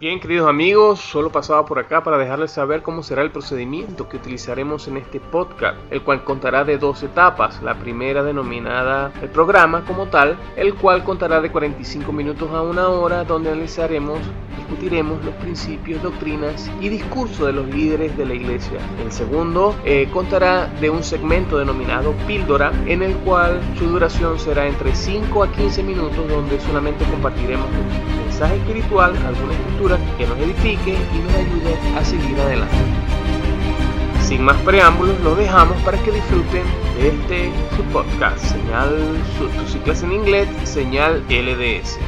Bien, queridos amigos, solo pasaba por acá para dejarles saber cómo será el procedimiento que utilizaremos en este podcast, el cual contará de dos etapas. La primera denominada el programa como tal, el cual contará de 45 minutos a una hora, donde analizaremos, discutiremos los principios, doctrinas y discurso de los líderes de la iglesia. El segundo eh, contará de un segmento denominado píldora, en el cual su duración será entre 5 a 15 minutos, donde solamente compartiremos mensaje espiritual, alguna escritura que nos edifique y nos ayude a seguir adelante. Sin más preámbulos, los dejamos para que disfruten de este su podcast, señal, su, sus en inglés, señal LDS.